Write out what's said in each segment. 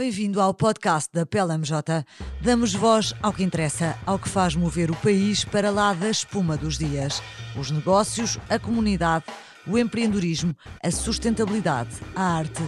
Bem-vindo ao podcast da PLMJ. Damos voz ao que interessa, ao que faz mover o país para lá da espuma dos dias. Os negócios, a comunidade, o empreendedorismo, a sustentabilidade, a arte.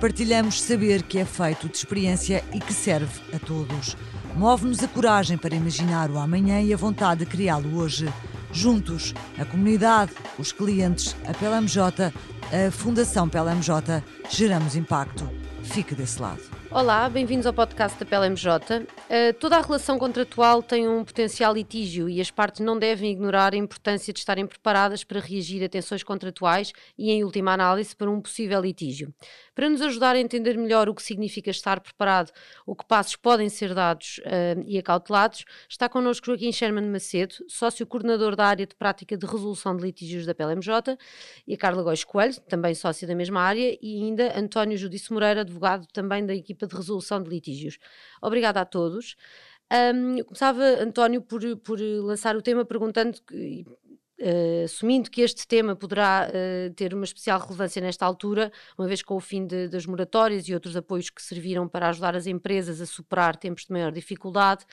Partilhamos saber que é feito de experiência e que serve a todos. Move-nos a coragem para imaginar o amanhã e a vontade de criá-lo hoje. Juntos, a comunidade, os clientes, a PLMJ, a Fundação PLMJ, geramos impacto. Fique desse lado. Olá, bem-vindos ao podcast da PLMJ. Uh, toda a relação contratual tem um potencial litígio e as partes não devem ignorar a importância de estarem preparadas para reagir a tensões contratuais e, em última análise, para um possível litígio. Para nos ajudar a entender melhor o que significa estar preparado, o que passos podem ser dados uh, e acautelados, está connosco Joaquim Sherman Macedo, sócio-coordenador da área de prática de resolução de litígios da PLMJ, e a Carla Góis Coelho, também sócia da mesma área, e ainda António Judice Moreira, advogado também da equipa de resolução de litígios. Obrigada a todos. Um, começava, António, por, por lançar o tema perguntando, Uh, assumindo que este tema poderá uh, ter uma especial relevância nesta altura, uma vez com o fim de, das moratórias e outros apoios que serviram para ajudar as empresas a superar tempos de maior dificuldade,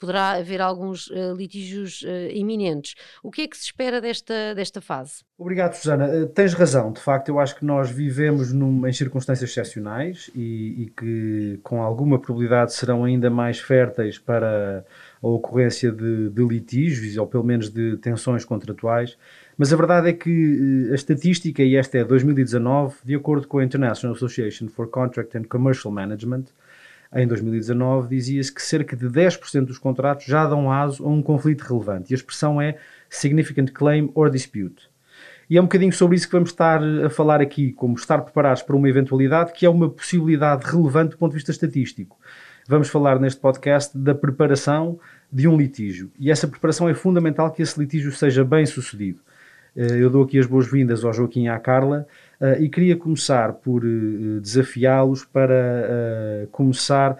poderá haver alguns uh, litígios iminentes. O que é que se espera desta, desta fase? Obrigado, Susana. tens razão. De facto, eu acho que nós vivemos num, em circunstâncias excepcionais e, e que, com alguma probabilidade, serão ainda mais férteis para a ocorrência de, de litígios ou pelo menos de tensões contratuais, mas a verdade é que a estatística, e esta é 2019, de acordo com a International Association for Contract and Commercial Management, em 2019 dizia-se que cerca de 10% dos contratos já dão aso a um conflito relevante, e a expressão é Significant Claim or Dispute. E é um bocadinho sobre isso que vamos estar a falar aqui, como estar preparados para uma eventualidade que é uma possibilidade relevante do ponto de vista estatístico vamos falar neste podcast da preparação de um litígio. E essa preparação é fundamental que esse litígio seja bem sucedido. Eh, eu dou aqui as boas-vindas ao Joaquim e à Carla eh, e queria começar por eh, desafiá-los para começar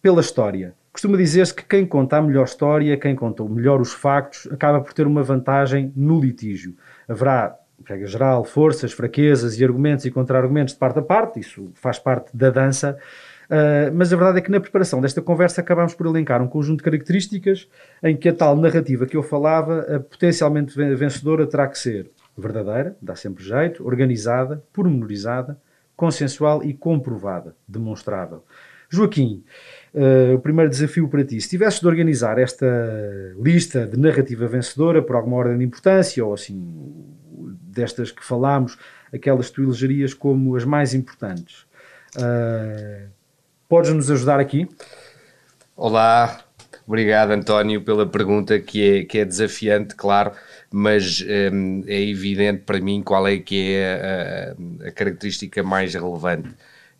pela história. Costuma dizer-se que quem conta a melhor história, quem conta melhor os factos, acaba por ter uma vantagem no litígio. Haverá, regra geral, forças, fraquezas e argumentos e contra-argumentos de parte a parte, isso faz parte da dança, Uh, mas a verdade é que na preparação desta conversa acabámos por elencar um conjunto de características em que a tal narrativa que eu falava, a potencialmente vencedora, terá que ser verdadeira, dá sempre jeito, organizada, pormenorizada, consensual e comprovada, demonstrável. Joaquim, uh, o primeiro desafio para ti, se tivesses de organizar esta lista de narrativa vencedora por alguma ordem de importância, ou assim, destas que falámos, aquelas que tu elegerias como as mais importantes, uh, Podes nos ajudar aqui? Olá, obrigado António pela pergunta que é, que é desafiante, claro, mas um, é evidente para mim qual é que é a, a característica mais relevante.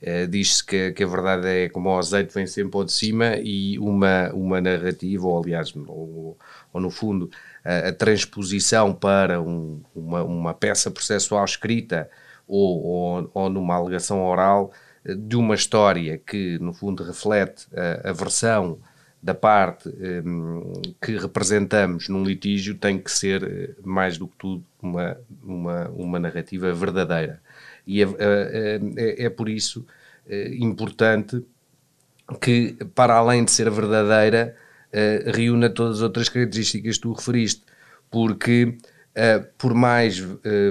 Uh, Diz-se que, que, a verdade é como o azeite vem sempre ao de cima e uma, uma narrativa, ou aliás, ou, ou no fundo, a, a transposição para um, uma, uma peça processual escrita ou, ou, ou numa alegação oral de uma história que, no fundo, reflete a, a versão da parte um, que representamos num litígio tem que ser, eh, mais do que tudo, uma, uma, uma narrativa verdadeira. E é, é, é, é por isso importante que, para além de ser verdadeira, reúna todas as outras características que tu referiste, porque por mais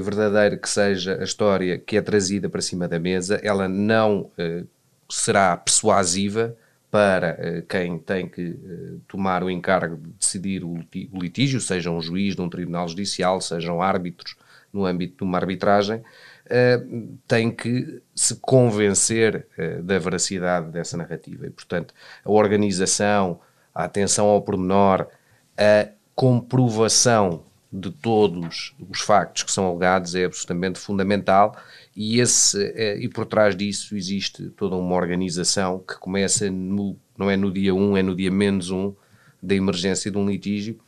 verdadeira que seja a história que é trazida para cima da mesa, ela não será persuasiva para quem tem que tomar o encargo de decidir o, litígio, seja um juiz de um tribunal judicial, sejam árbitros no âmbito de uma arbitragem, tem que se convencer da veracidade dessa narrativa. E, portanto, a organização, a atenção ao pormenor, a comprovação de todos os factos que são alegados é absolutamente fundamental e, esse, é, e por trás disso existe toda uma organização que começa no, não é no dia 1, é no dia menos 1 da emergência de um litígio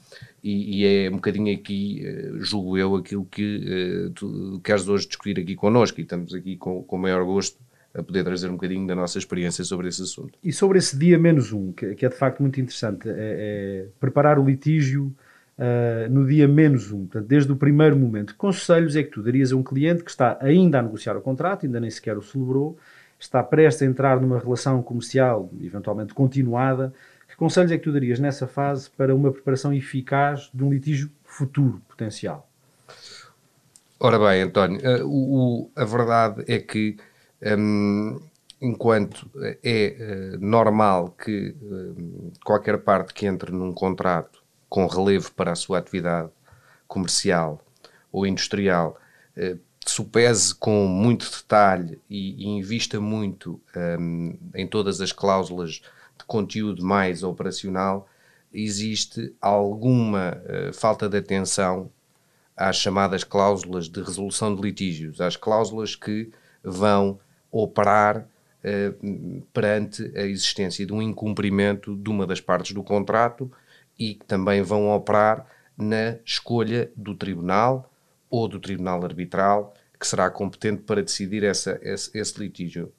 e, e é um bocadinho aqui, eh, julgo eu, aquilo que uh, tu queres hoje discutir aqui connosco e estamos aqui com, com o maior gosto a poder trazer um bocadinho da nossa experiência sobre esse assunto. E sobre esse dia menos um, que, que é de facto muito interessante, é, é preparar o litígio uh, no dia menos um, portanto, desde o primeiro momento. Que conselhos é que tu darias a um cliente que está ainda a negociar o contrato, ainda nem sequer o celebrou, está prestes a entrar numa relação comercial, eventualmente continuada, que conselhos é que tu darias nessa fase para uma preparação eficaz de um litígio futuro potencial? Ora bem, António, uh, o, a verdade é que, um, enquanto é uh, normal que uh, qualquer parte que entre num contrato com relevo para a sua atividade comercial ou industrial supese com muito detalhe e, e invista muito um, em todas as cláusulas de conteúdo mais operacional, existe alguma uh, falta de atenção às chamadas cláusulas de resolução de litígios, às cláusulas que vão operar uh, perante a existência de um incumprimento de uma das partes do contrato e que também vão operar na escolha do tribunal ou do tribunal arbitral que será competente para decidir essa, esse, esse litígio.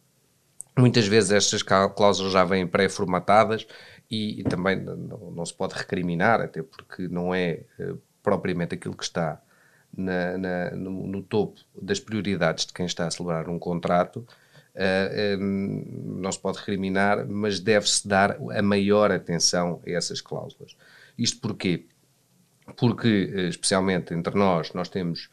Muitas vezes estas cláusulas já vêm pré-formatadas e, e, também não, não, se pode recriminar, até porque não é uh, propriamente aquilo que está na, na, no, no, topo das prioridades de quem está a celebrar um contrato. Uh, eh, um, eh, não se pode recriminar, mas deve-se dar a maior atenção a essas cláusulas. Isto porquê? Porque, especialmente entre nós, nós temos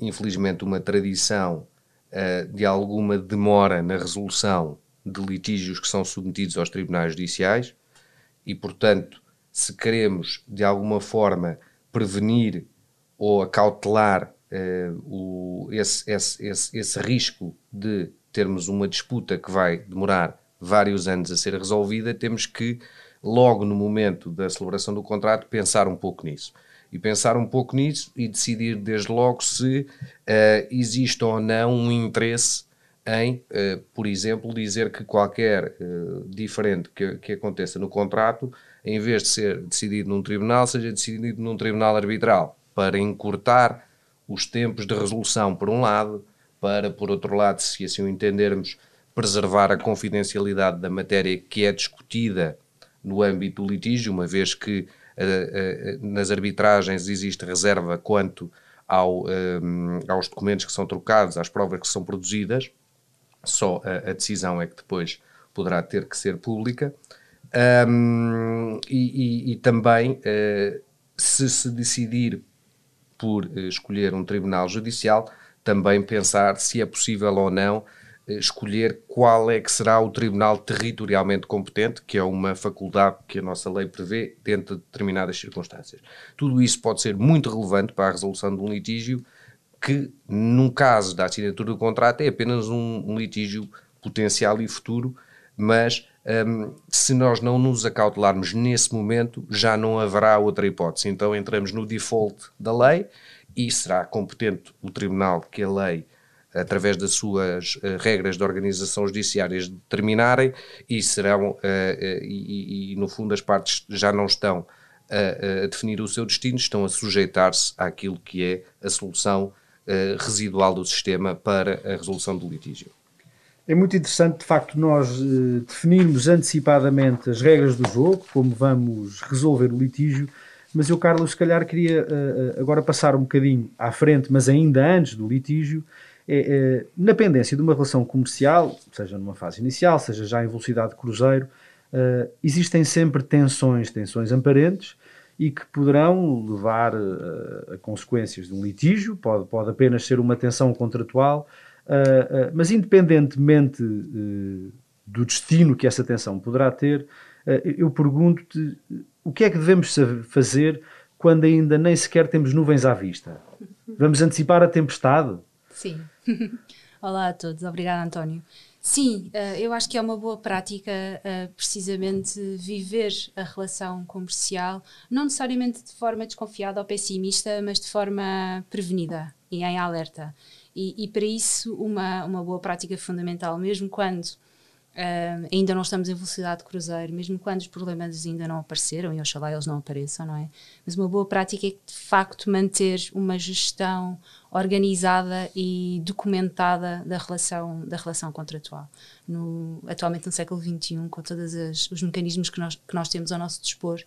infelizmente, uma tradição uh, de alguma demora na resolução de litígios que são submetidos aos tribunais judiciais e, portanto, se queremos de alguma forma prevenir ou acautelar uh, o, esse, esse, esse, esse risco de termos uma disputa que vai demorar vários anos a ser resolvida, temos que, logo no momento da celebração do contrato, pensar um pouco nisso. E pensar um pouco nisso e decidir desde logo se uh, existe ou não um interesse em, uh, por exemplo, dizer que qualquer uh, diferente que, que aconteça no contrato, em vez de ser decidido num tribunal, seja decidido num tribunal arbitral, para encurtar os tempos de resolução, por um lado, para, por outro lado, se assim o entendermos, preservar a confidencialidade da matéria que é discutida no âmbito do litígio, uma vez que nas arbitragens existe reserva quanto ao, aos documentos que são trocados, às provas que são produzidas, só a, a decisão é que depois poderá ter que ser pública. Um, e, e, e, também, uh, se se decidir por uh, escolher um tribunal judicial, também pensar se é possível ou não eh, escolher qual é que será o tribunal territorialmente competente, que é uma faculdade que a nossa lei prevê dentro de determinadas circunstâncias. Tudo isso pode ser muito relevante para a resolução de um litígio que, num caso da assinatura do contrato, é apenas um, um litígio potencial e futuro, mas um, se nós não nos acautelarmos nesse momento, já não haverá outra hipótese. Então entramos no default da lei e será competente o tribunal que a lei através das suas uh, regras de organização judiciárias determinarem e serão, uh, uh, e, e, no fundo as partes já não estão a, a definir o seu destino, estão a sujeitar-se àquilo que é a solução residual do sistema para a resolução do litígio. É muito interessante, de facto, nós definirmos antecipadamente as regras do jogo, como vamos resolver o litígio, mas eu, Carlos, se calhar queria agora passar um bocadinho à frente, mas ainda antes do litígio, é, é, na pendência de uma relação comercial, seja numa fase inicial, seja já em velocidade de cruzeiro, uh, existem sempre tensões, tensões aparentes e que poderão levar uh, a consequências de um litígio, pode, pode apenas ser uma tensão contratual, uh, mas independentemente do destino que essa tensão poderá ter, eu pergunto-te o que é que devemos fazer quando ainda nem sequer temos nuvens à vista? Vamos antecipar a tempestade? Sim. Olá a todos, obrigada António. Sim, uh, eu acho que é uma boa prática uh, precisamente viver a relação comercial, não necessariamente de forma desconfiada ou pessimista, mas de forma prevenida e em alerta. E, e para isso, uma, uma boa prática fundamental, mesmo quando Uh, ainda não estamos em velocidade de cruzeiro, mesmo quando os problemas ainda não apareceram, e oxalá eles não apareçam, não é? Mas uma boa prática é de facto manter uma gestão organizada e documentada da relação, da relação contratual. No, atualmente no século XXI, com todos os mecanismos que nós, que nós temos ao nosso dispor,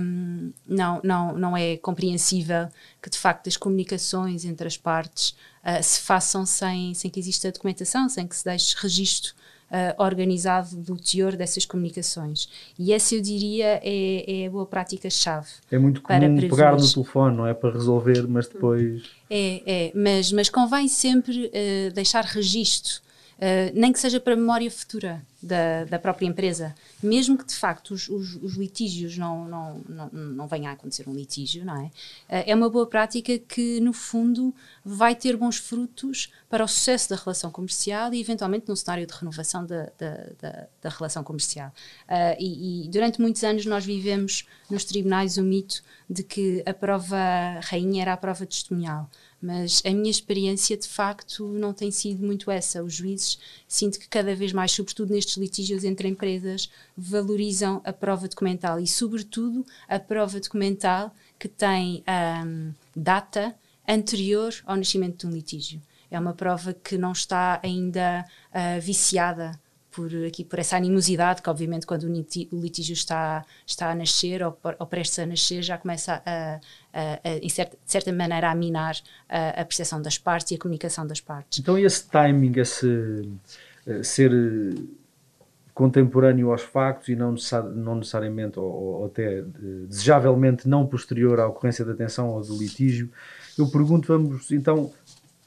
um, não, não, não é compreensível que de facto as comunicações entre as partes uh, se façam sem, sem que exista documentação, sem que se deixe registro uh, organizado do teor dessas comunicações. E essa, eu diria, é, é a boa prática-chave. É muito comum pegar no telefone, não é? Para resolver, mas depois. É, é, mas, mas convém sempre uh, deixar registro Uh, nem que seja para memória futura da, da própria empresa. Mesmo que de facto os, os, os litígios não, não, não, não venha a acontecer um litígio, não é? Uh, é uma boa prática que, no fundo, vai ter bons frutos para o sucesso da relação comercial e, eventualmente, no cenário de renovação da, da, da, da relação comercial. Uh, e, e durante muitos anos nós vivemos nos tribunais o mito de que a prova rainha era a prova testemunhal. Mas a minha experiência, de facto, não tem sido muito essa. Os juízes, sinto que cada vez mais, sobretudo nestes litígios entre empresas, valorizam a prova documental e, sobretudo, a prova documental que tem um, data anterior ao nascimento de um litígio. É uma prova que não está ainda uh, viciada por, aqui, por essa animosidade que, obviamente, quando o litígio está, está a nascer ou, ou prestes a nascer, já começa a, a, a em certa, de certa maneira, a minar a, a percepção das partes e a comunicação das partes. Então, esse timing, esse eh, ser eh, contemporâneo aos factos e não, necessari não necessariamente, ou, ou, até eh, desejavelmente não posterior à ocorrência da tensão ou do litígio, eu pergunto, vamos então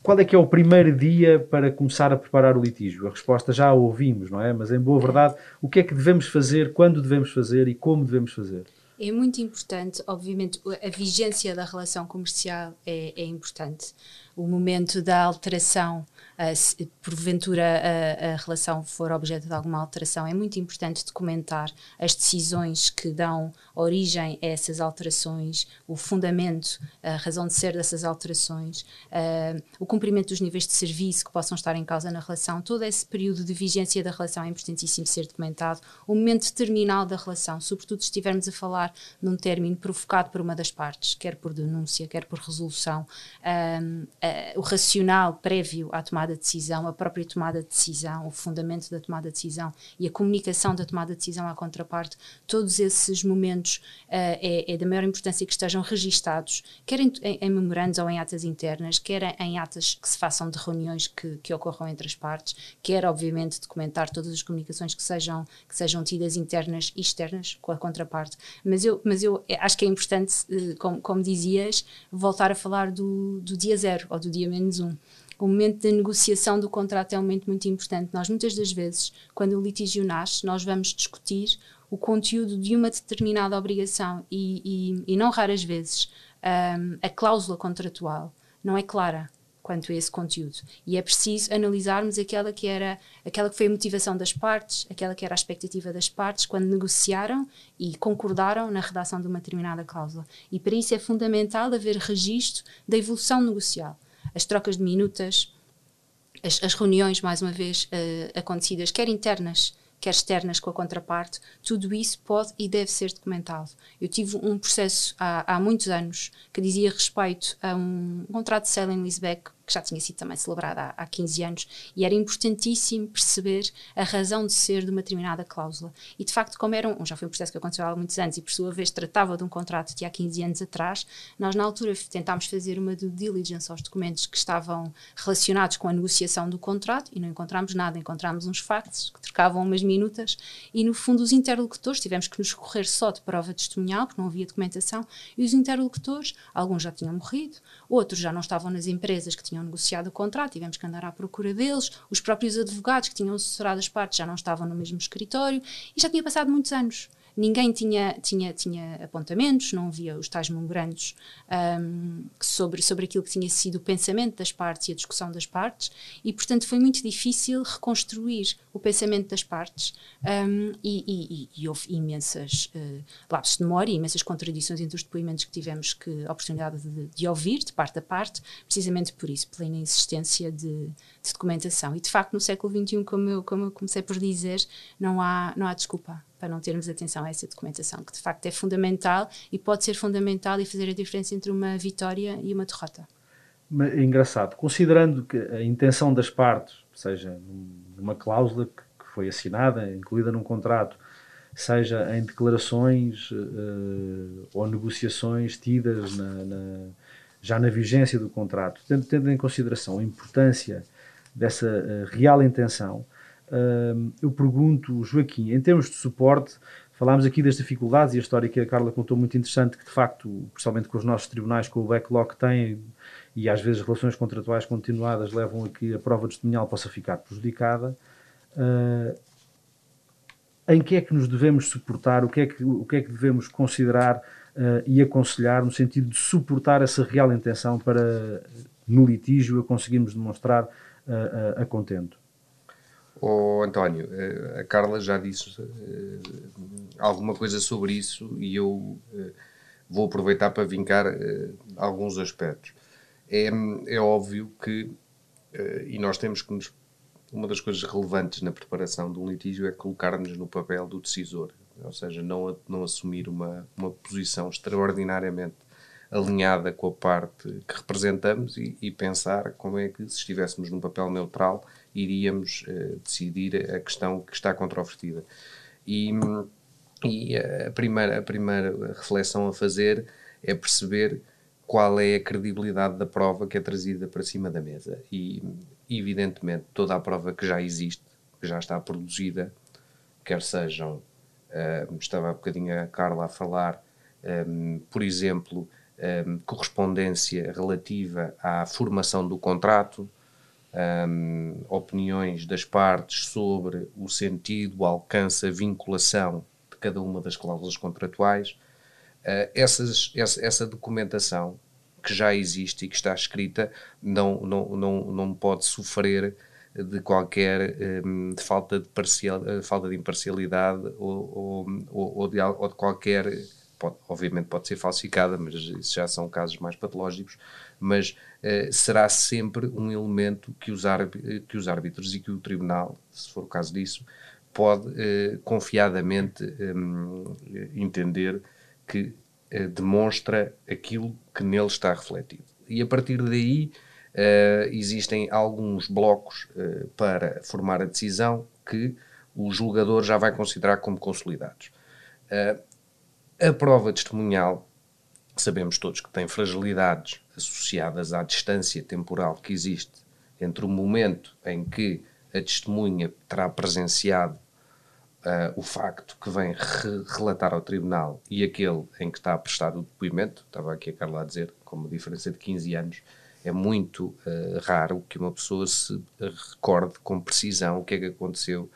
qual é que é o primeiro dia para começar a preparar o litígio? A resposta já a ouvimos, não é? Mas em boa verdade, o que é que devemos fazer, quando devemos fazer e como devemos fazer? É muito importante, obviamente, a vigência da relação comercial é, é importante. O momento da alteração uh, se porventura a, a, relação for objeto de alguma alteração, é muito importante documentar as decisões que dão origem a essas alterações, o fundamento, a razão de ser dessas alterações, uh, o cumprimento dos níveis de serviço que possam estar em causa na relação, todo esse período de vigência da relação é importantíssimo ser documentado, o momento terminal da relação, sobretudo se estivermos a falar num término provocado por uma das partes, quer por denúncia, quer por resolução, uh, o racional prévio à tomada de decisão, a própria tomada de decisão, o fundamento da tomada de decisão e a comunicação da tomada de decisão à contraparte, todos esses momentos uh, é, é, da maior importância que estejam registados, quer em, em, em memorandos ou em atas internas, quer em, atas que se façam de reuniões que, que ocorram entre as partes, quer, obviamente, documentar todas as comunicações que sejam, que sejam tidas internas e externas com a contraparte. Mas eu, mas eu acho que é importante, como, como dizias, voltar a falar do, do dia zero ou do dia menos um o momento da negociação do contrato é um momento muito importante. Nós, muitas das vezes, quando o litígio nasce, nós vamos discutir o conteúdo de uma determinada obrigação e, e, e não raras vezes um, a cláusula contratual não é clara quanto a esse conteúdo. E é preciso analisarmos aquela que era aquela que foi a motivação das partes, aquela que era a expectativa das partes quando negociaram e concordaram na redação de uma determinada cláusula. E para isso é fundamental haver registro da evolução negocial as trocas de minutas, as, as reuniões, mais uma vez, uh, acontecidas, quer internas, quer externas com a contraparte, tudo isso pode e deve ser documentado. Eu tive um processo há, há muitos anos que dizia respeito a um, contrato de sale and leaseback que já tinha sido também celebrada há, há 15 anos, e era importantíssimo perceber a razão de ser de uma determinada cláusula. E de facto, como era um, já foi um processo que aconteceu há muitos anos e por sua vez tratava de um contrato de há 15 anos atrás, nós na altura tentámos fazer uma due diligence aos documentos que estavam relacionados com a negociação do contrato e não encontramos nada, encontramos uns factos que trocavam umas minutas e no fundo os interlocutores tivemos que nos correr só de prova testemunhal, porque não havia documentação, e os interlocutores, alguns já tinham morrido, outros já não estavam nas empresas que tinham tinham negociado o contrato, tivemos que andar à procura deles, os próprios advogados que tinham assessorado as partes já não estavam no mesmo escritório e já tinha passado muitos anos ninguém tinha, tinha, tinha apontamentos, não havia os tais memorandos um, sobre, sobre aquilo que tinha sido o pensamento das partes e a discussão das partes, e portanto foi muito difícil reconstruir o pensamento das partes, um, e, e, e, houve imensas uh, lapsos de memória, imensas contradições entre os depoimentos que tivemos que, a oportunidade de, de ouvir, de parte a parte, precisamente por isso, pela inexistência de, de documentação. E de facto, no século XXI, como eu, como eu comecei por dizer, não há, não há desculpa para não termos atenção a essa documentação, que de facto é fundamental e pode ser fundamental e fazer a diferença entre uma vitória e uma derrota. Engraçado, considerando que a intenção das partes, seja numa cláusula que foi assinada, incluída num contrato, seja em declarações ou negociações tidas na, na, já na vigência do contrato, tendo, tendo em consideração a importância dessa real intenção, eu pergunto, Joaquim, em termos de suporte, falámos aqui das dificuldades e a história que a Carla contou muito interessante, que de facto, principalmente com os nossos tribunais, com o backlog que têm, e às vezes relações contratuais continuadas levam a que a prova testemunhal possa ficar prejudicada. Uh, em que é que nos devemos suportar, o que é que, o que, é que devemos considerar uh, e aconselhar no sentido de suportar essa real intenção para, no litígio, a conseguirmos demonstrar uh, a contento? Oh, António, a Carla já disse alguma coisa sobre isso e eu vou aproveitar para vincar alguns aspectos é, é óbvio que, e nós temos que nos. Uma das coisas relevantes na preparação de um litígio é colocar-nos no papel do decisor, ou seja, não, não assumir uma, uma posição extraordinariamente alinhada com a parte que representamos e, e, pensar como é que, se estivéssemos num papel neutral, iríamos uh, decidir a questão que está controvertida. E, e a, primeira, a primeira reflexão a fazer é perceber qual é a credibilidade da prova que é trazida para cima da mesa. E, evidentemente, toda a prova que já existe, que já está produzida, quer sejam, uh, estava há bocadinho a Carla a falar, um, eh, por exemplo, um, correspondência relativa à formação do contrato, um, opiniões das partes sobre o sentido, o alcance, a vinculação de cada uma das cláusulas contratuais Uh, essas, essa, essa, documentação que já existe e que está escrita não, não, não, não pode sofrer de qualquer um, de falta, de parcial, eh, falta de imparcialidade ou, ou, ou, de, ou de qualquer. Pode, obviamente pode ser falsificada, mas isso já são casos mais patológicos. Mas uh, será sempre um elemento que os, que os árbitros e que o tribunal, se for o caso disso, pode uh, confiadamente um, entender que uh, demonstra aquilo que nele está refletido. E a partir daí uh, existem alguns blocos uh, para formar a decisão que o julgador já vai considerar como consolidados. A prova testemunhal, sabemos todos que tem fragilidades associadas à distância temporal que existe entre o momento em que a testemunha terá presenciado uh, o facto que vem re relatar ao tribunal e aquele em que está a prestar o depoimento, estava aqui a Carla a dizer, com uma diferença de 15 anos, é muito uh, raro que uma pessoa se recorde com precisão o que é que aconteceu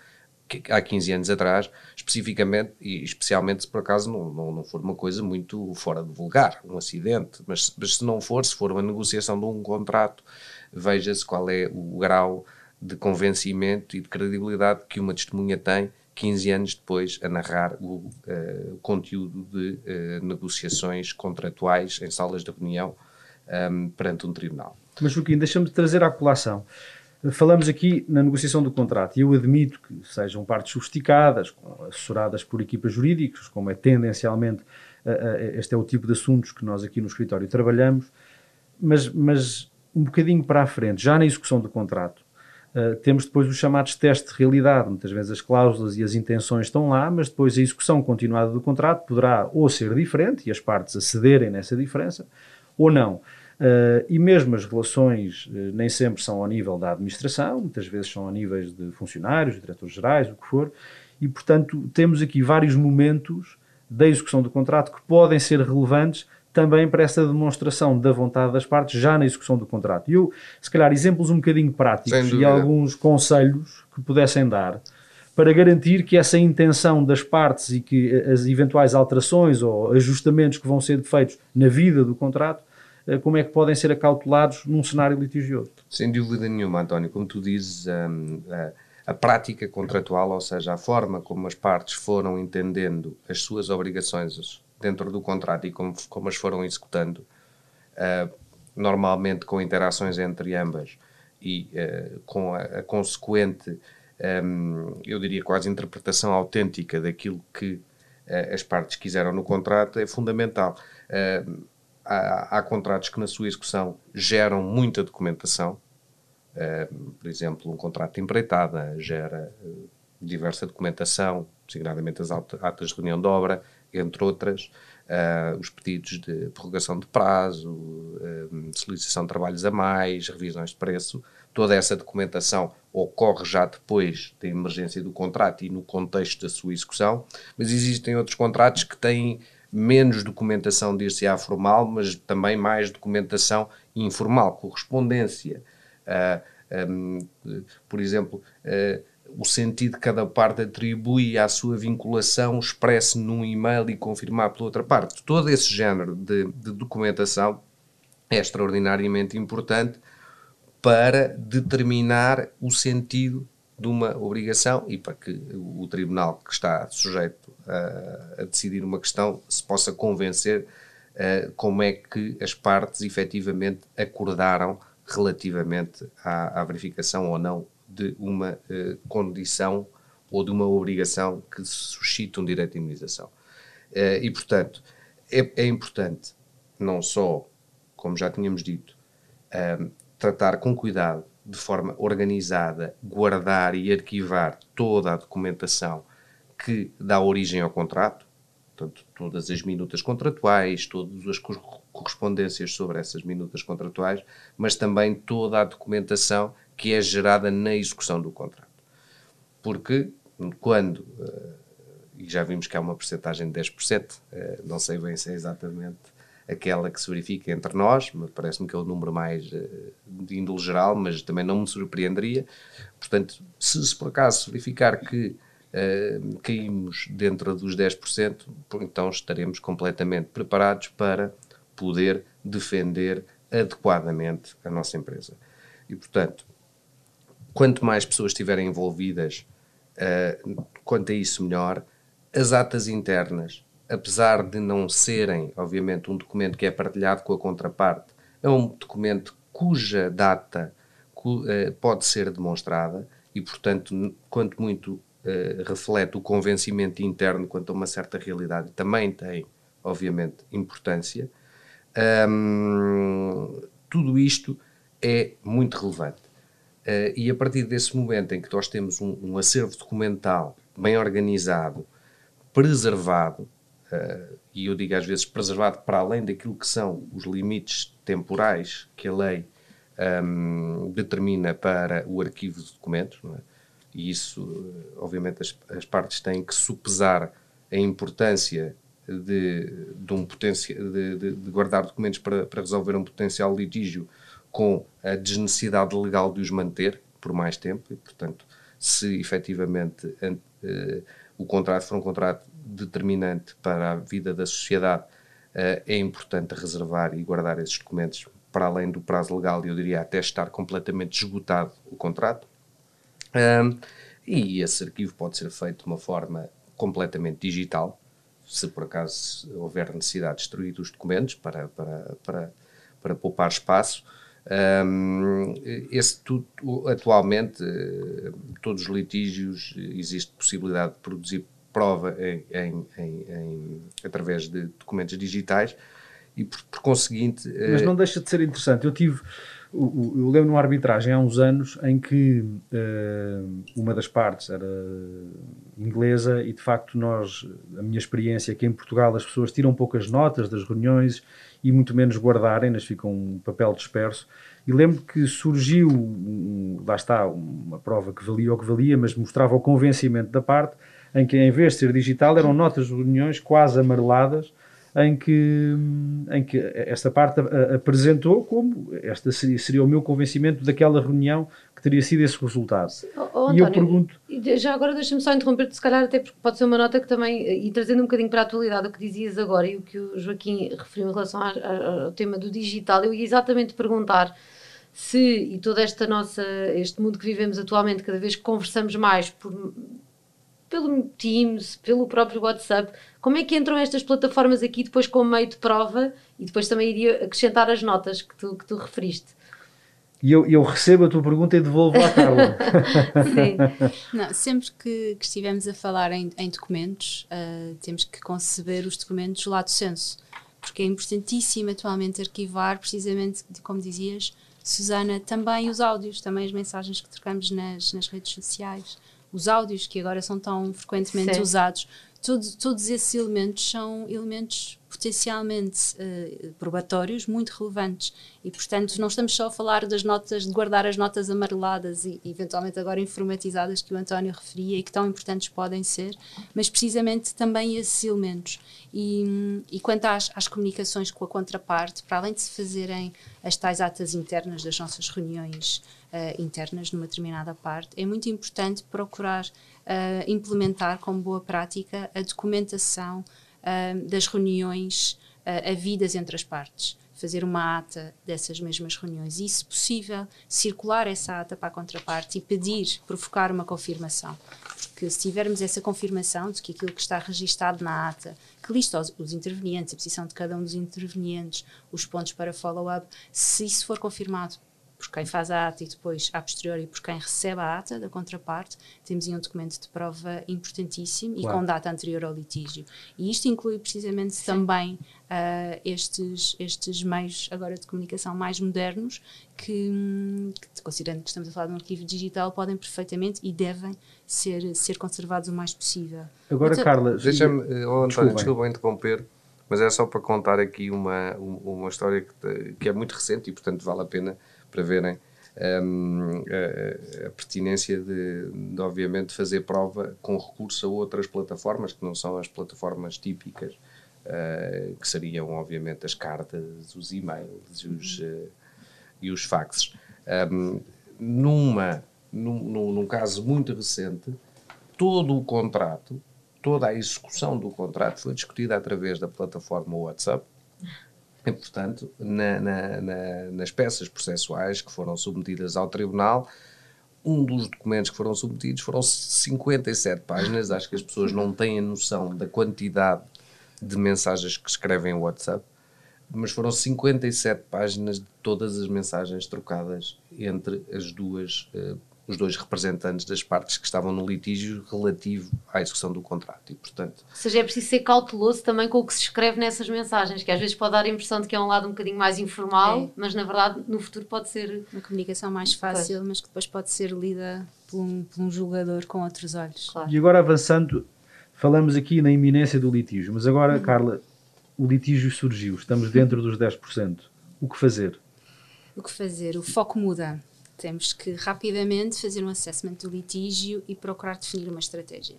há 15 anos atrás, especificamente e especialmente se por acaso não, não, não for uma coisa muito fora de vulgar, um acidente, mas, mas se não for, se for uma negociação de um contrato, veja-se qual é o grau de convencimento e de credibilidade que uma testemunha tem 15 anos depois, a narrar o uh, conteúdo de uh, negociações contratuais em salas de reunião um, ehm, perante um tribunal. Mas, Joaquim, deixa-me trazer à colação. Falamos aqui na negociação do contrato e eu admito que sejam partes sofisticadas, assessoradas por equipas jurídicas, como é tendencialmente uh, este é o tipo de assuntos que nós aqui no escritório trabalhamos, mas, mas um bocadinho para a frente, já na execução do contrato, Uh, temos depois os chamados testes de realidade. Muitas vezes as cláusulas e as intenções estão lá, mas depois a execução continuada do contrato poderá ou ser diferente e as partes acederem nessa diferença, ou não. Uh, e mesmo as relações uh, nem sempre são ao nível da administração, muitas vezes são a níveis de funcionários, diretores gerais, o que for, e portanto temos aqui vários momentos da execução do contrato que podem ser relevantes também para essa demonstração da vontade das partes já na execução do contrato. E eu, se calhar, exemplos um bocadinho práticos e alguns conselhos que pudessem dar para garantir que essa intenção das partes e que as eventuais alterações ou ajustamentos que vão ser feitos na vida do contrato, como é que podem ser acautelados num cenário litigioso? Sem dúvida nenhuma, António. Como tu dizes, hum, a, a prática contratual, ou seja, a forma como as partes foram entendendo as suas obrigações dentro do contrato e como, como as foram executando, uh, normalmente com interações entre ambas e uh, com a, a consequente, um, eu diria quase interpretação autêntica daquilo que uh, as partes quiseram no contrato, é fundamental. Há, há, contratos que na sua execução geram muita documentação, por exemplo, um contrato de empreitada gera diversa documentação, designadamente as atas de reunião de obra, entre outras, uh, os pedidos de prorrogação de prazo, uh, solicitação de trabalhos a mais, revisões de preço, toda essa documentação ocorre já depois da emergência do contrato e no contexto da sua execução, mas existem outros contratos que têm menos documentação dir-se-á formal, mas também mais documentação informal, correspondência. Uh, um, por exemplo, uh, o sentido que cada parte atribui à sua vinculação expresse num e-mail e confirmar pela outra parte. Todo esse género de, de documentação é extraordinariamente importante para determinar o sentido de uma obrigação e para que o tribunal que está sujeito a, a decidir uma questão se possa convencer uh, como é que as partes efetivamente acordaram relativamente à, à verificação ou não de uma uh, condição ou de uma obrigação que suscita um direito de imunização. Uh, e, portanto, é, é, importante não só, como já tínhamos dito, tratar com cuidado, de forma organizada, guardar e arquivar toda a documentação que dá origem ao contrato, portanto, todas as minutas contratuais, todas as correspondências sobre essas minutas contratuais, mas também toda a documentação que é gerada na execução do contrato. Porque quando, eh, e já vimos que há uma porcentagem de 10%, eh, não sei bem se é exatamente aquela que se verifica entre nós, parece-me que é o número mais eh, de índole geral, mas também não me surpreenderia. Portanto, se, se por acaso verificar que uh, caímos dentro dos 10%, então estaremos completamente preparados para poder defender adequadamente a nossa empresa. E, portanto, quanto mais pessoas estiverem envolvidas, uh, quanto a isso, melhor. As atas internas, apesar de não serem, obviamente, um documento que é partilhado com a contraparte, é um documento cuja data cu, uh, pode ser demonstrada e, portanto, quanto muito uh, reflete o convencimento interno quanto a uma certa realidade, também tem, obviamente, importância. Um, tudo isto é muito relevante. Uh, e a partir desse momento em que nós temos um, um acervo documental bem organizado, preservado, uh, e eu digo às vezes preservado para além daquilo que são os limites temporais que a lei um, determina para o arquivo de documentos, é? e isso, obviamente, as, as, partes têm que supesar a importância de, de um de, de, de, guardar documentos para, para resolver um potencial litígio com a desnecessidade legal de os manter por mais tempo e, portanto, se efetivamente uh, o contrato for um contrato determinante para a vida da sociedade, uh, é importante reservar e guardar esses documentos para além do prazo legal eu diria até estar completamente esgotado o contrato. E esse arquivo pode ser feito de uma forma completamente digital, se por acaso houver necessidade de destruir os documentos para, para, para, para poupar espaço. Um, esse tudo, atualmente, eh, todos os litígios, existe possibilidade de produzir prova em, em, em, através de documentos digitais e, por, por conseguinte. Mas não deixa de ser interessante. Eu tive. Eu lembro numa arbitragem há uns anos em que uh, uma das partes era inglesa e de facto nós, a minha experiência é que em Portugal as pessoas tiram poucas notas das reuniões e muito menos guardarem-nas, ficam um papel disperso. E lembro que surgiu, lá está, uma prova que valia o que valia, mas mostrava o convencimento da parte, em que em vez de ser digital eram notas de reuniões quase amareladas, em que, em que esta parte apresentou como esta seria, seria, o meu convencimento daquela reunião que teria sido esse resultado. Oh, António, e eu pergunto. Já agora deixa-me só interromper-te, se calhar, até porque pode ser uma nota que também, e trazendo um bocadinho para a atualidade o que dizias agora e o que o Joaquim referiu em relação ao, ao tema do digital, eu ia exatamente perguntar se, e todo esta nossa, este mundo que vivemos atualmente, cada vez que conversamos mais por pelo Teams, pelo próprio WhatsApp. Como é que entram estas plataformas aqui depois como meio de prova e depois também iria acrescentar as notas que tu, que tu referiste? E eu, eu recebo a tua pergunta e devolvo à Carla. Sim. Não, sempre que, que estivermos a falar em, em documentos, uh, temos que conceber os documentos lado senso, porque é importantíssimo atualmente arquivar, precisamente, como dizias, Susana, também os áudios, também as mensagens que trocamos nas, nas redes sociais os áudios que agora são tão frequentemente Sim. usados, todos, todos esses elementos são elementos potencialmente uh, probatórios muito relevantes. E portanto não estamos só a falar das notas de guardar as notas amareladas e eventualmente agora informatizadas que o António referia e que tão importantes podem ser mas precisamente também esses elementos. E, e quanto às, às comunicações com a contraparte para além de se fazerem as tais atas internas das nossas reuniões uh, internas numa determinada parte é muito importante procurar uh, implementar como boa prática a documentação uh, das reuniões uh, havidas entre as partes. Fazer uma ata dessas mesmas reuniões e, se possível, circular essa ata para a contraparte e pedir, provocar uma confirmação. Porque se tivermos essa confirmação de que aquilo que está registado na ata, que lista os, os intervenientes, a posição de cada um dos intervenientes, os pontos para follow-up, se isso for confirmado por quem faz a ata e depois, a posteriori, por quem recebe a ata da contraparte, temos aí um documento de prova importantíssimo claro. e com data anterior ao litígio. E isto inclui precisamente Sim. também uh, estes, estes meios agora de comunicação mais modernos que, que, considerando que estamos a falar de um arquivo digital, podem perfeitamente e devem ser, ser conservados o mais possível. Agora, então, Carla... Deixa-me, oh, António, desculpa interromper, mas é só para contar aqui uma, uma história que, que é muito recente e, portanto, vale a pena para verem um, a, a, pertinência de, de, obviamente, fazer prova com recurso a outras plataformas que não são as plataformas típicas, uh, que seriam, obviamente, as cartas, os e-mails e os, uh, e os faxes. Um, numa, num, num caso muito recente, todo o contrato, toda a execução do contrato foi discutida através da plataforma WhatsApp portanto, na, na, na, nas peças processuais que foram submetidas ao tribunal, um dos documentos que foram submetidos foram 57 páginas. Acho que as pessoas não têm a noção da quantidade de mensagens que escrevem em WhatsApp, mas foram 57 páginas de todas as mensagens trocadas entre as duas uh, os dois representantes das partes que estavam no litígio relativo à execução do contrato. E, portanto, Ou seja, é preciso ser cauteloso também com o que se escreve nessas mensagens, que às vezes pode dar a impressão de que é um lado um bocadinho mais informal, é. mas na verdade no futuro pode ser. Uma comunicação mais fácil, mas que depois pode ser lida por um, por um julgador com outros olhos. Claro. E agora avançando, falamos aqui na iminência do litígio, mas agora, uhum. Carla, o litígio surgiu, estamos dentro dos 10%. O que fazer? O que fazer? O foco muda temos que rapidamente fazer um assessment do litígio e procurar definir uma estratégia.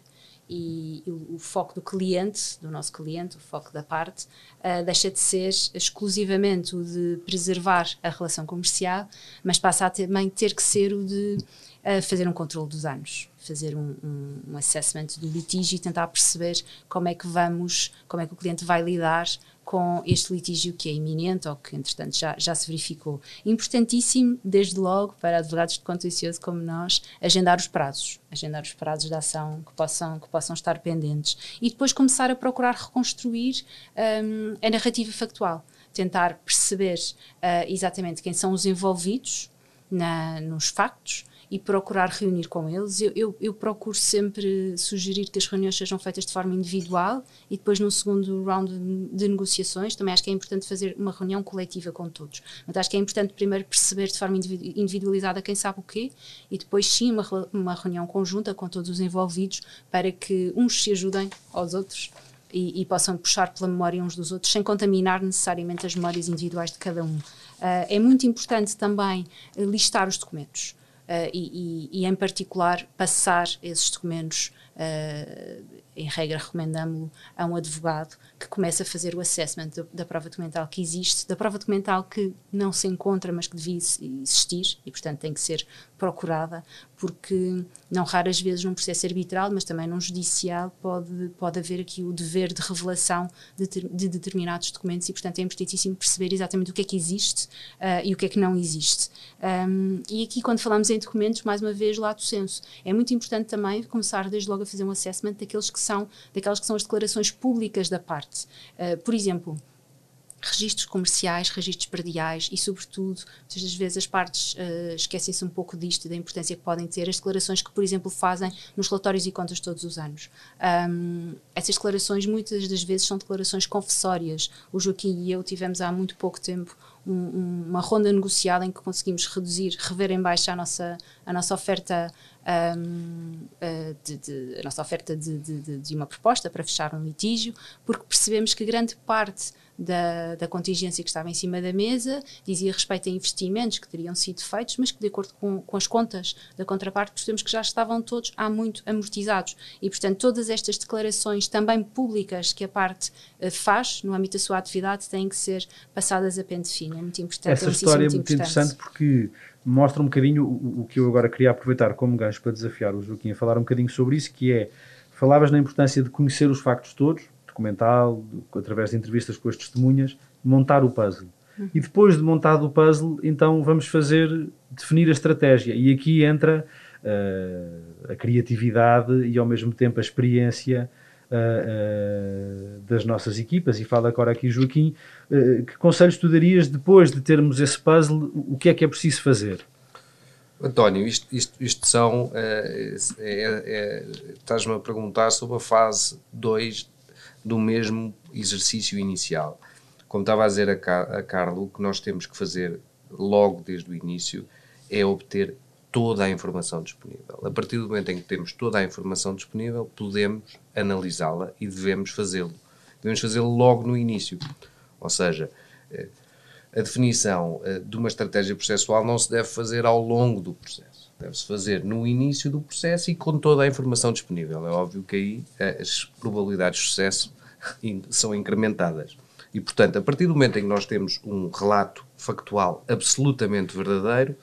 E, o, o, foco do cliente, do nosso cliente, o foco da parte, uh, deixa de ser exclusivamente o de preservar a relação comercial, mas passa a também ter que ser o de uh, fazer um controle dos danos, fazer um, um, um assessment do litígio e tentar perceber como é que vamos, como é que o cliente vai lidar com este litígio que é iminente ou que, entretanto, já, já se verificou. Importantíssimo, desde logo, para advogados de contencioso como nós, agendar os prazos, agendar os prazos de ação que possam, que possam estar pendentes. E depois começar a procurar reconstruir um, a narrativa factual, tentar perceber uh, exatamente quem são os envolvidos na, nos factos e procurar reunir com eles. Eu, eu, eu, procuro sempre sugerir que as reuniões sejam feitas de forma individual e depois, num segundo round de negociações, também acho que é importante fazer uma reunião coletiva com todos. Mas acho que é importante primeiro perceber de forma individualizada quem sabe o quê e depois, sim, uma, uma reunião conjunta com todos os envolvidos para que uns se ajudem aos outros. E, e, possam puxar pela memória uns dos outros, sem contaminar necessariamente as memórias individuais de cada um. Uh, é muito importante também listar os documentos. Uh, e, e, e, em particular, passar esses documentos, uh, em regra, recomendamos-lo a um advogado que comece a fazer o assessment do, da prova documental que existe, da prova documental que não se encontra, mas que devia existir e, portanto, tem que ser procurada, porque não raras vezes num processo arbitral, mas também num judicial, pode, pode haver aqui o dever de revelação de, de determinados documentos e, portanto, é importantíssimo perceber exatamente o que é que existe uh, e o que é que não existe. Um, e aqui, quando falamos em documentos, mais uma vez, lato senso, é muito importante também começar desde logo a fazer um assessment daqueles que são, daquelas que são as declarações públicas da parte. Uh, por exemplo, registros comerciais, registros perdiais e, sobretudo, muitas das vezes as partes uh, esquecem-se um pouco disto e da importância que podem ter as declarações que, por exemplo, fazem nos relatórios e contas todos os anos. Um, essas declarações, muitas das vezes, são declarações confessórias. O Joaquim e eu tivemos há muito pouco tempo um, uma ronda negociada em que conseguimos reduzir, rever em baixo a nossa, a nossa oferta um, eh, de, de, a nossa oferta de, de, uma proposta para fechar um litígio, porque percebemos que grande parte da, da, contingência que estava em cima da mesa dizia respeito a investimentos que teriam sido feitos, mas que, de acordo com, com as contas da contraparte, percebemos que já estavam todos há muito amortizados. E, portanto, todas estas declarações, também públicas, que a parte uh, faz no âmbito da sua atividade, têm que ser passadas a pente fino. É muito importante. Essa história é muito, muito interessante porque mostra um bocadinho o, o, que eu agora queria aproveitar como gancho para desafiar o Joaquim a falar um bocadinho sobre isso, que é, falavas na importância de conhecer os factos todos, documental, através de entrevistas com as testemunhas, montar o puzzle. Uhum. E depois de montado o puzzle, então vamos fazer, definir a estratégia. E aqui entra uh, a criatividade e ao mesmo tempo a experiência uh, das nossas equipas. E fala agora aqui Joaquim, que conselhos tu darias depois de termos esse puzzle, o que é que é preciso fazer? António, isto, isto, isto são. É, é, Estás-me a perguntar sobre a fase 2 do mesmo exercício inicial. Como estava a dizer a, Car a Carlo, o que nós temos que fazer logo desde o início é obter toda a informação disponível. A partir do momento em que temos toda a informação disponível, podemos analisá-la e devemos fazê-lo. Devemos fazê-lo logo no início. Ou seja, eh, a definição eh, de uma estratégia processual não se deve fazer ao longo do processo. Deve-se fazer no início do processo e com toda a informação disponível. É óbvio que aí eh, as probabilidades de sucesso são incrementadas. E, portanto, a partir do momento em que nós temos um relato factual absolutamente verdadeiro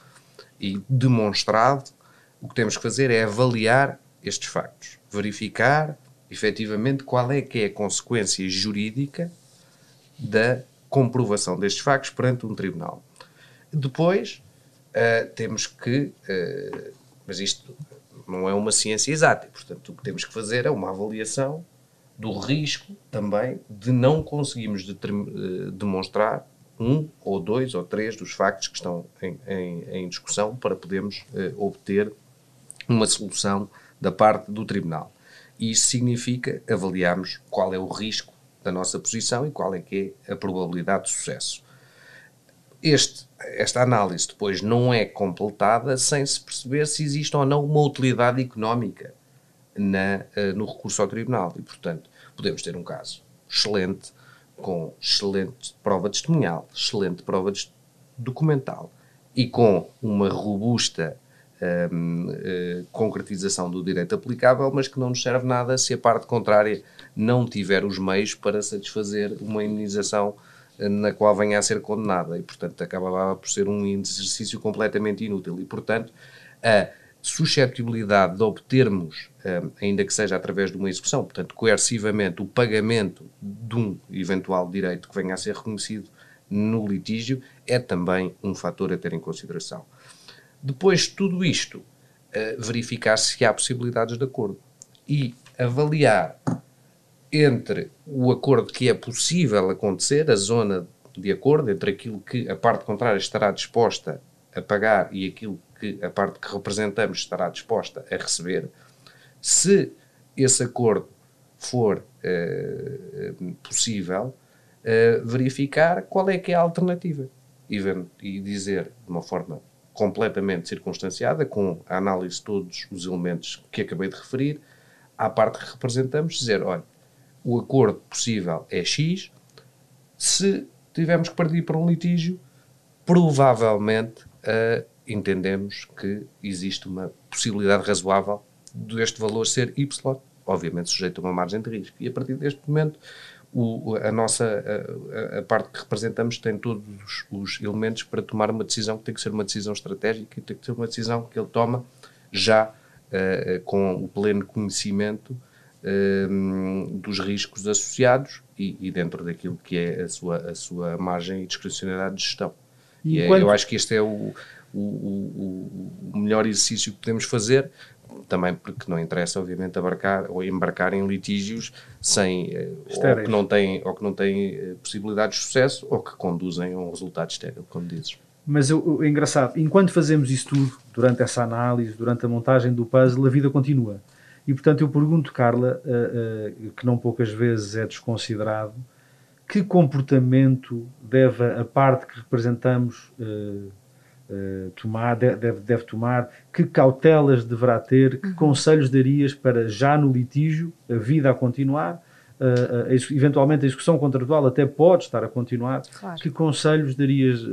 e demonstrado, o que temos que fazer é avaliar estes factos, verificar efetivamente qual é que é a consequência jurídica da comprovação destes factos perante um tribunal. Depois, uh, temos que, uh, mas isto não é uma ciência exata, portanto, o que temos que fazer é uma avaliação do risco também de não conseguirmos eh, demonstrar um ou dois ou três dos factos que estão em, em, em discussão para podermos uh, obter uma solução da parte do Tribunal. E isso significa avaliarmos qual é o risco da nossa posição e qual é que é a probabilidade de sucesso. Este, esta análise depois não é completada sem se perceber se existe ou não uma utilidade económica na, uh, no recurso ao Tribunal. E, portanto, podemos ter um caso excelente, com excelente prova testemunhal, excelente prova documental e com uma robusta um, uh, eh, concretização do direito aplicável, mas que não nos serve nada se a parte contrária não tiver os meios para satisfazer uma imunização uh, na qual venha a ser condenada e, portanto, acabava por ser um exercício completamente inútil. E, portanto, a suscetibilidade de obtermos, eh, ainda que seja através de uma execução, portanto, coercivamente, o pagamento de um eventual direito que venha a ser reconhecido no litígio, é também um fator a ter em consideração. Depois de tudo isto, eh, verificar se há possibilidades de acordo e avaliar entre o acordo que é possível acontecer, a zona de acordo, entre aquilo que a parte contrária estará disposta a pagar e aquilo que a parte que representamos estará disposta a receber, se esse acordo for uh, possível, uh, verificar qual é que é a alternativa e, e dizer de uma forma completamente circunstanciada, com a análise de todos os elementos que acabei de referir, à parte que representamos, dizer, olha, o acordo possível é X, se tivermos que partir para um litígio, provavelmente uh, entendemos que existe uma possibilidade razoável deste valor ser Y, obviamente sujeito a uma margem de risco. E a partir deste momento, o, a nossa a, a, parte que representamos tem todos os, os, elementos para tomar uma decisão que tem que ser uma decisão estratégica e tem que ser uma decisão que ele toma já uh, com o pleno conhecimento uh, dos riscos associados e, e, dentro daquilo que é a sua, a sua margem e discricionalidade de gestão. E, e é, eu acho que este é o, o, o, o melhor exercício que podemos fazer, também porque não interessa, obviamente, abarcar ou embarcar em litígios sem eh, ou que não têm ou que não têm eh, possibilidades de sucesso ou que conduzem a um resultado estéril, como dizes. Mas o, engraçado, enquanto fazemos isso tudo, durante essa análise, durante a montagem do puzzle, a vida continua. E portanto eu pergunto, Carla, uh, uh, que não poucas vezes é desconsiderado, que comportamento deve a parte que representamos uh, uh, tomar, deve, deve tomar, que cautelas deverá ter, que uhum. conselhos darias para já no litígio, a vida a continuar, uh, a, eventualmente a execução contratual até pode estar a continuar, claro. que conselhos darias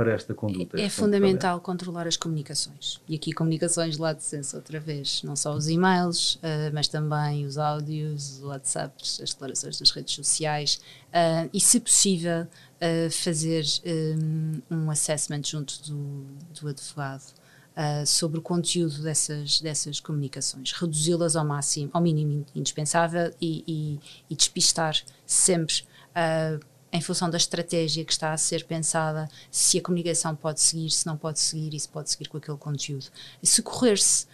para esta conduta? É, é fundamental controlar as comunicações. E aqui comunicações lá de senso outra vez, não só os e-mails, uh, mas também os áudios, os WhatsApps, as declarações das redes sociais uh, e, se possível, uh, fazer um, um assessment junto do, do advogado. Uh, sobre o conteúdo dessas, dessas comunicações, reduzi-las ao máximo, ao mínimo indispensável e, e, e despistar sempre uh, em função da estratégia que está a ser pensada, se a comunicação pode seguir, se não pode seguir e se pode seguir com aquele conteúdo. Se correr-se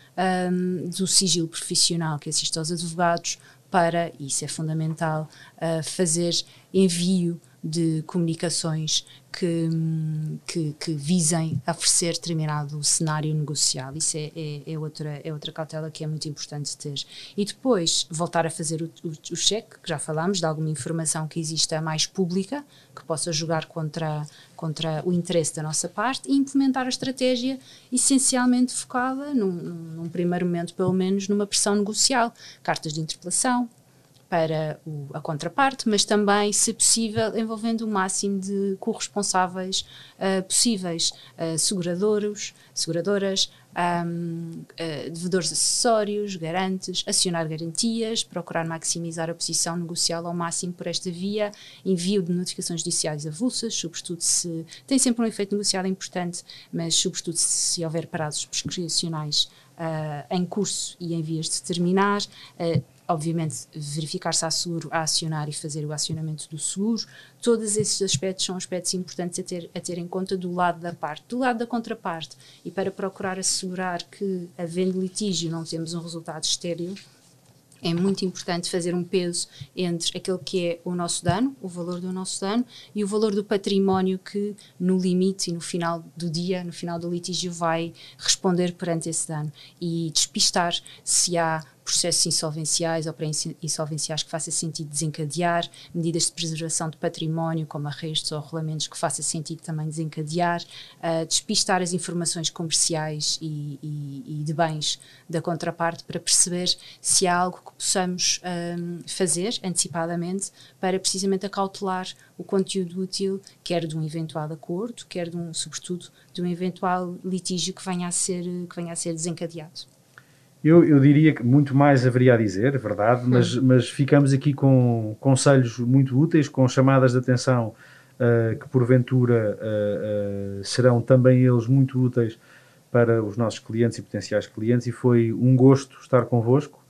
um, do sigilo profissional que assiste aos advogados para, isso é fundamental, uh, fazer envio de comunicações que, que, que, visem oferecer determinado cenário negocial. Isso é, é, é, outra, é outra cautela que é muito importante ter. E depois voltar a fazer o, o, o cheque, que já falámos, de alguma informação que exista mais pública, que possa jogar contra, contra o interesse da nossa parte, e implementar a estratégia essencialmente focada, num, num primeiro momento pelo menos, numa pressão negocial. Cartas de interpelação, para o, a contraparte, mas também, se possível, envolvendo o máximo de corresponsáveis uh, possíveis, uh, seguradoras, seguradoras, um, uh, devedores acessórios, garantes, acionar garantias, procurar maximizar a posição negocial ao máximo por esta via, envio de notificações judiciais avulsas, sobretudo se tem sempre um efeito negocial importante, mas sobretudo se houver prazos prescricionais em curso e em vias de terminar, obviamente, verificar se há seguro a acionar e fazer o acionamento do seguro. Todos esses aspectos são aspectos importantes a ter, a ter em conta do lado da parte. Do lado da contraparte, e para procurar assegurar que, havendo litígio, não temos um resultado estéril, é muito importante fazer um peso entre aquele que é o nosso dano, o valor do nosso dano, e o valor do património que, no limite e no final do dia, no final do litígio, vai responder perante esse dano. E despistar se há processos insolvenciais ou pré-insolvenciais que faça sentido desencadear, medidas de preservação de património, como arrestos ou regulamentos que faça sentido também desencadear, uh, despistar as informações comerciais e, e, e, de bens da contraparte para perceber se há algo que possamos um, fazer antecipadamente para precisamente acautelar o conteúdo útil, quer de um eventual acordo, quer de um, sobretudo, de um eventual litígio que venha a ser, que venha a ser desencadeado. Eu, eu, diria que muito mais haveria a dizer, é verdade, mas, mas ficamos aqui com conselhos muito úteis, com chamadas de atenção uh, que porventura uh, uh, serão também eles muito úteis para os nossos clientes e potenciais clientes e foi um gosto estar convosco.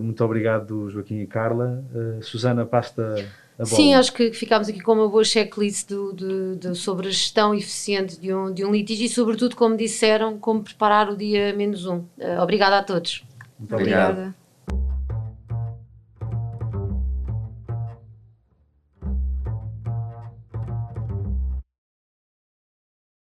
muito obrigado, Joaquim e Carla. Susana, pasta Sim, acho que ficámos aqui com uma boa checklist do, do, do, sobre a gestão eficiente de um, de um litígio e, sobretudo, como disseram, como preparar o dia menos um. Uh, obrigada a todos. Muito obrigado. Obrigada.